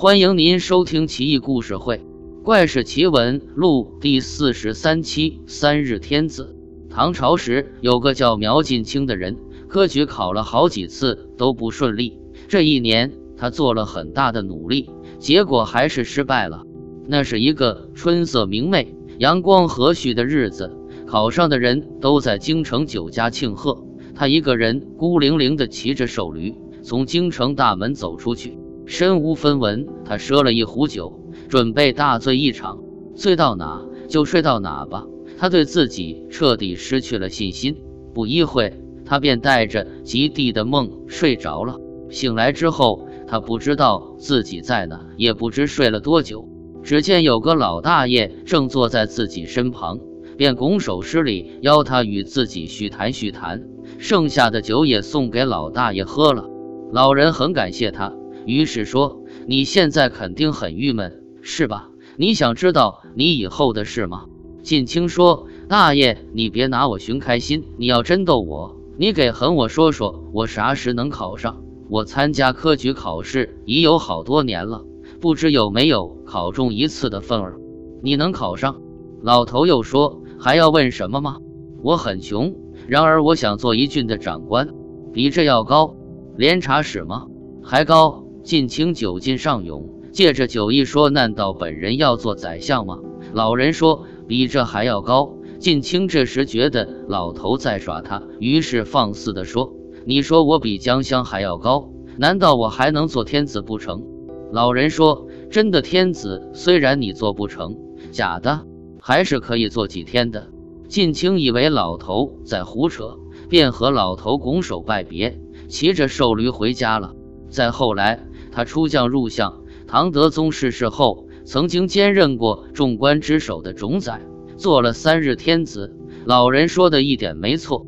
欢迎您收听《奇异故事会·怪事奇闻录》第四十三期。三日天子。唐朝时有个叫苗晋卿的人，科举考了好几次都不顺利。这一年，他做了很大的努力，结果还是失败了。那是一个春色明媚、阳光和煦的日子，考上的人都在京城酒家庆贺。他一个人孤零零地骑着瘦驴，从京城大门走出去，身无分文。他赊了一壶酒，准备大醉一场，醉到哪就睡到哪吧。他对自己彻底失去了信心。不一会，他便带着极地的梦睡着了。醒来之后，他不知道自己在哪，也不知睡了多久。只见有个老大爷正坐在自己身旁，便拱手施礼，邀他与自己叙谈叙谈。剩下的酒也送给老大爷喝了，老人很感谢他，于是说：“你现在肯定很郁闷，是吧？你想知道你以后的事吗？”晋清说：“大爷，你别拿我寻开心，你要真逗我，你给狠我说说，我啥时能考上？我参加科举考试已有好多年了，不知有没有考中一次的份儿。你能考上？”老头又说：“还要问什么吗？我很穷。”然而，我想做一郡的长官，比这要高。连察使吗？还高。晋清酒劲上涌，借着酒意说：“难道本人要做宰相吗？”老人说：“比这还要高。”晋清这时觉得老头在耍他，于是放肆地说：“你说我比江香还要高，难道我还能做天子不成？”老人说：“真的天子，虽然你做不成，假的还是可以做几天的。”晋清以为老头在胡扯，便和老头拱手拜别，骑着瘦驴回家了。再后来，他出将入相，唐德宗逝世后，曾经兼任过众官之首的冢宰，做了三日天子。老人说的一点没错。